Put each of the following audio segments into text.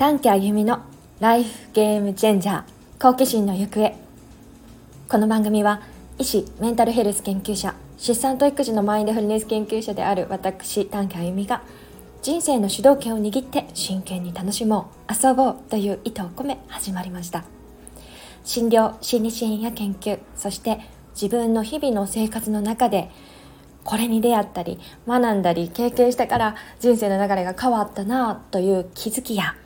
短期あゆみのライフゲームチェンジャー好奇心の行方。この番組は医師メンタルヘルス研究者出産と育児のマインドフルネス研究者である私短期あゆみが人生の主導権を握って真剣に楽しもう遊ぼうという意図を込め始まりました。診療心理支援や研究そして自分の日々の生活の中でこれに出会ったり学んだり経験したから人生の流れが変わったなという気づきや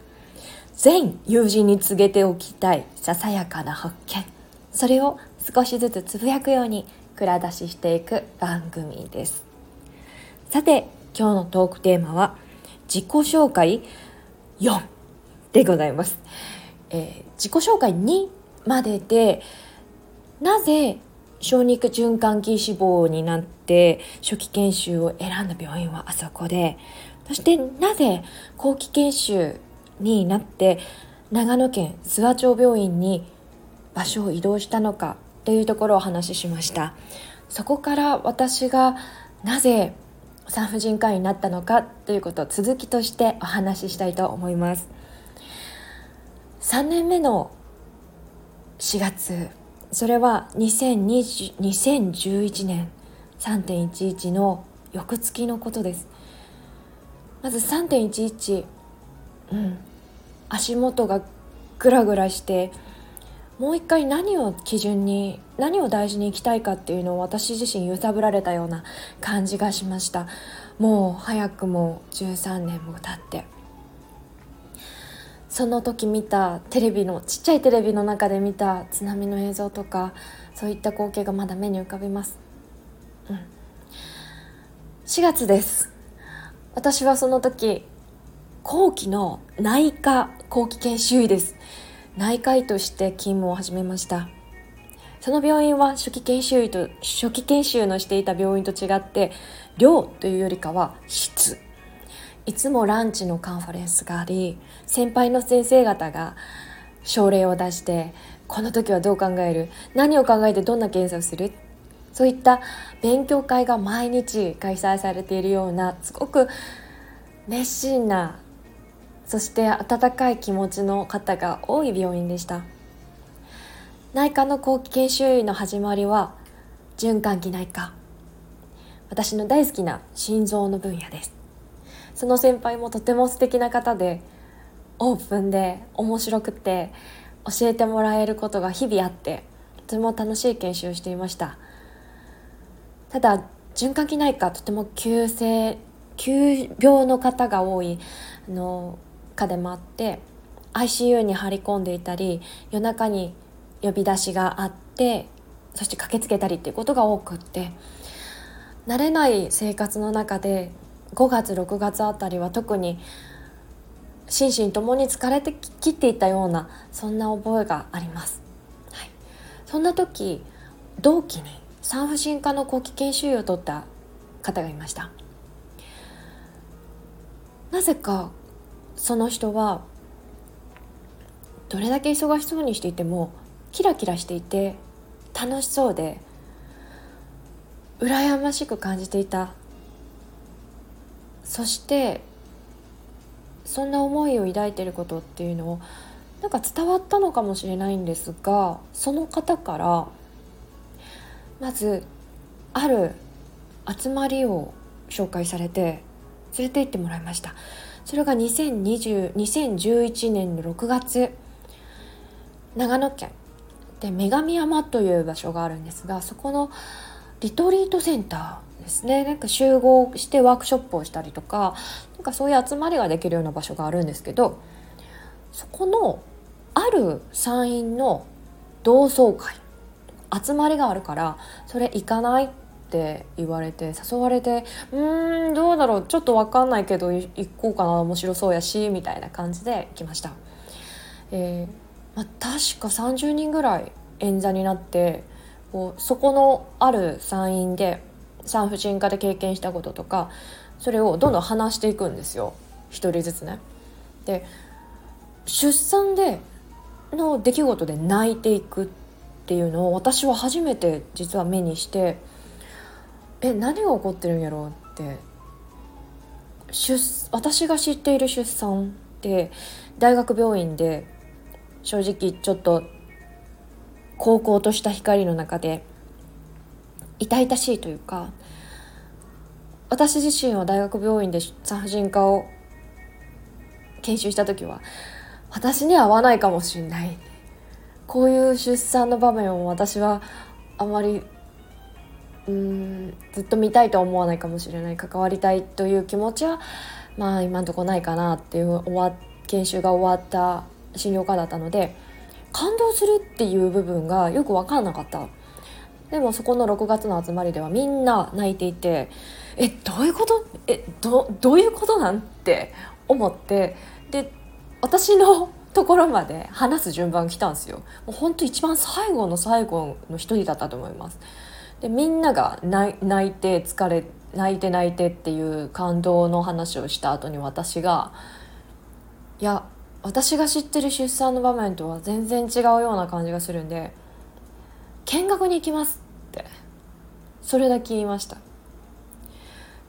全友人に告げておきたいささやかな発見。それを少しずつつぶやくように蔵出ししていく番組です。さて今日のトークテーマは自己紹介4でございます、えー、自己紹介2まででなぜ小肉循環器脂肪になって初期研修を選んだ病院はあそこでそしてなぜ後期研修になって長野県諏訪町病院に場所を移動したのかというところをお話ししました。そこから私がなぜ産婦人科医になったのかということを続きとしてお話ししたいと思います。3年目の4月それは2020 2011年3.11の翌月のことです。まず3.11うん。足元がグラグラしてもう一回何を基準に何を大事にいきたいかっていうのを私自身揺さぶられたような感じがしました。もう早くも13年も経って。その時見たテレビのちっちゃいテレビの中で見た津波の映像とかそういった光景がまだ目に浮かびます、うん、4月です。私はその時後期の内科後期研修医です。内科医として勤務を始めました。その病院は初期研修医と初期研修のしていた病院と違って量というよりかは質いつもランチのカンファレンスがあり先輩の先生方が症例を出してこの時はどう考える？何を考えてどんな検査をする？そういった勉強会が毎日開催されているようなすごく熱心なそして温かい気持ちの方が多い病院でした。内科の後期研修医の始まりは循環器内科。私の大好きな心臓の分野です。その先輩もとても素敵な方でオープンで面白くて教えてもらえることが日々あってとても楽しい研修をしていました。ただ循環器内科とても急性急病の方が多いあの科でもあって ICU に張り込んでいたり夜中に呼び出しがあってそして駆けつけたりっていうことが多くって慣れない生活の中で5月6月あたりは特に心身ともに疲れてきっていたようなそんな覚えがあります、はい、そんな時同期に産婦人科の後期研修医を取った方がいました。なぜかその人はどれだけ忙しそうにしていてもキラキラしていて楽しそうで羨ましく感じていた。そしてそんな思いを抱いてることっていうのをなんか伝わったのかもしれないんですがその方からまずある集まりを紹介されて連れて行ってもらいました。それが2020 2011年の6月。長野県。で女神山という場所があるんですがそこのリトリートセンターですね。なんか集合してワークショップをしたりとかなんかそういう集まりができるような場所があるんですけどそこのある参院の同窓会集まりがあるからそれ行かないってって言われて誘われてうーんどうだろうちょっと分かんないけど行こうかな面白そうやしみたいな感じで行きました。えーまあ、確か30人ぐらい演座になってこうそこのある参院で産婦人科で経験したこととかそれをどんどん話していくんですよ一人ずつね。で出産での出来事で泣いていくっていうのを私は初めて実は目にしてえ何が起こってるんやろ？うって。出私が知っている出産っで大学病院で正直ちょっと高校とした光の中で痛々しいというか私自身は大学病院で産婦人科を研修した時は私には合わないかもしれない。こういう出産の場面を私はあまりうんずっと見たいとは思わないかもしれない関わりたいという気持ちはまあ今んとこないかなっていう終わ研修が終わった診療科だったので感動するっていう部分がよく分かんなかった。でもそこの6月の集まりではみんな泣いていてえどういうこと？えどどういうことなん？て思ってで私のところまで話す順番来たんですよ。もう本当一番最後の最後の一人だったと思います。でみんなが泣いて疲れ泣いて泣いてっていう感動の話をした後に私がいや私が知ってる出産の場面とは全然違うような感じがするんで見学に行きますってそれだけ言いました。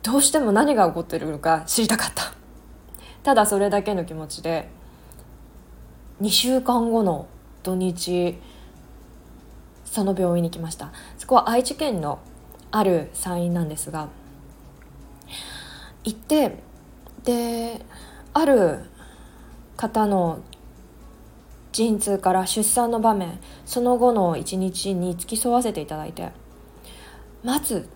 どうしても何が起こってるのか知りたかった。ただそれだけの気持ちで2週間後の土日その病院に来ました。そこは愛知県のある産院なんですが行ってである方の陣痛から出産の場面その後の一日に付き添わせていただいて待つ。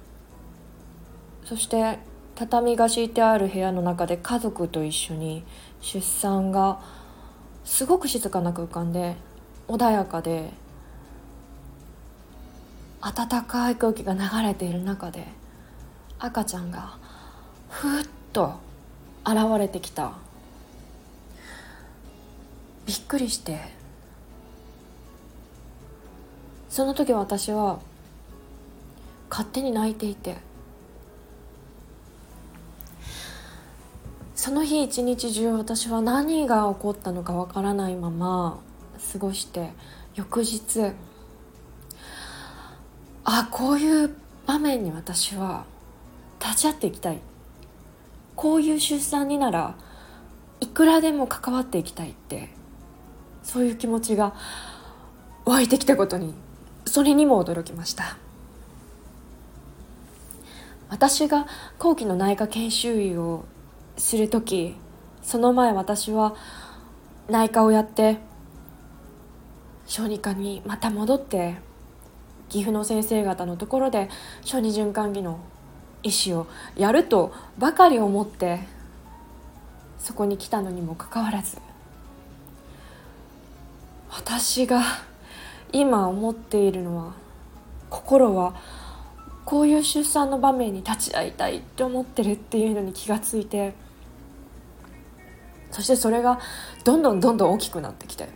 そして畳が敷いてある部屋の中で家族と一緒に出産がすごく静かな空間で穏やかで暖かい空気が流れている中で赤ちゃんがふっと現れてきた。びっくりして。その時私は勝手に泣いていて。その日一日中私は何が起こったのかわからないまま過ごして翌日あこういう場面に私は立ち会っていきたい。こういう出産にならいくらでも関わっていきたいってそういう気持ちが湧いてきたことにそれにも驚きました。私が後期の内科研修医をする時その前私は内科をやって小児科にまた戻って岐阜の先生方のところで小児循環器の医師をやるとばかり思ってそこに来たのにもかかわらず私が今思っているのは心はこういう出産の場面に立ち会いたいって思ってるっていうのに気がついてそしてそれがどんどんどんどん大きくなってきて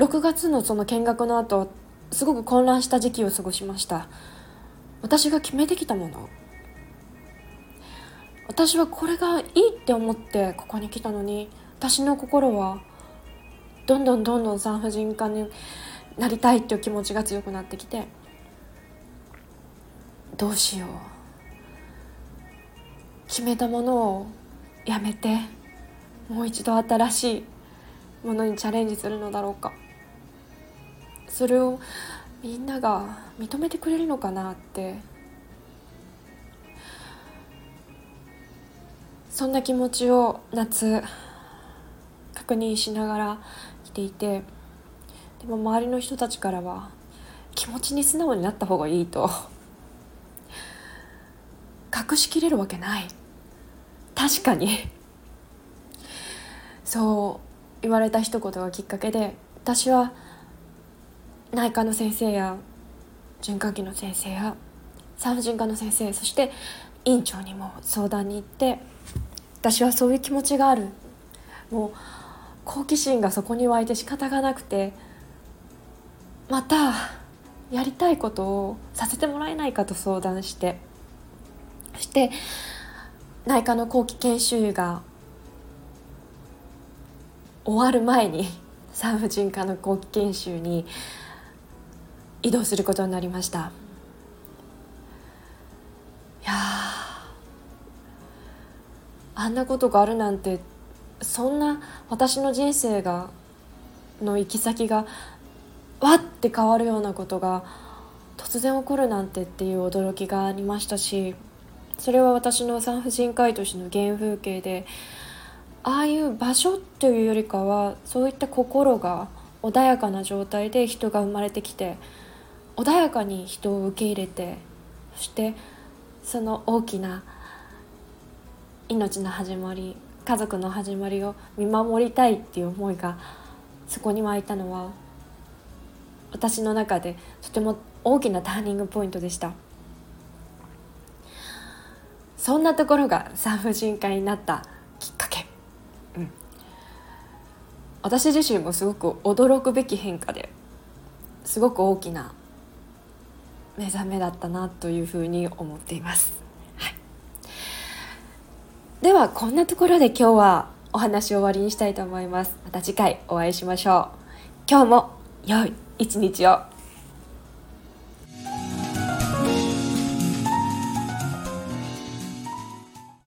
6月のその見学の後すごく混乱した時期を過ごしました。私が決めてきたもの。私はこれがいいって思ってここに来たのに私の心はどんどんどんどん産婦人科になりたいっていう気持ちが強くなってきてどうしよう。決めたものをやめてもう一度新しいものにチャレンジするのだろうか。それをみんなが認めてくれるのかなって。そんな気持ちを夏確認しながら来ていてでも周りの人たちからは気持ちに素直になった方がいいと。隠しきれるわけない。確かに。そう言われた一言がきっかけで私は内科の先生や循環器の先生や産婦人科の先生そして院長にも相談に行って私はそういう気持ちがある。もう好奇心がそこに湧いて仕方がなくてまたやりたいことをさせてもらえないかと相談してそして内科の後期研修医が終わる前に産婦人科の後期研修に移動することになりました。いやあんなことがあるなんてそんな私の人生がの行き先がわって変わるようなことが突然起こるなんてっていう驚きがありましたしそれは私の産婦人科医としての原風景でああいう場所というよりかはそういった心が穏やかな状態で人が生まれてきて穏やかに人を受け入れてそしてその大きな命の始まり家族の始まりを見守りたいっていう思いがそこに湧いたのは私の中でとても大きなターニングポイントでした。そんなところが産婦人科になったきっかけ、うん、私自身もすごく驚くべき変化ですごく大きな目覚めだったなというふうに思っています、はい、ではこんなところで今日はお話を終わりにしたいと思います。また次回お会いしましょう。今日も良い一日を。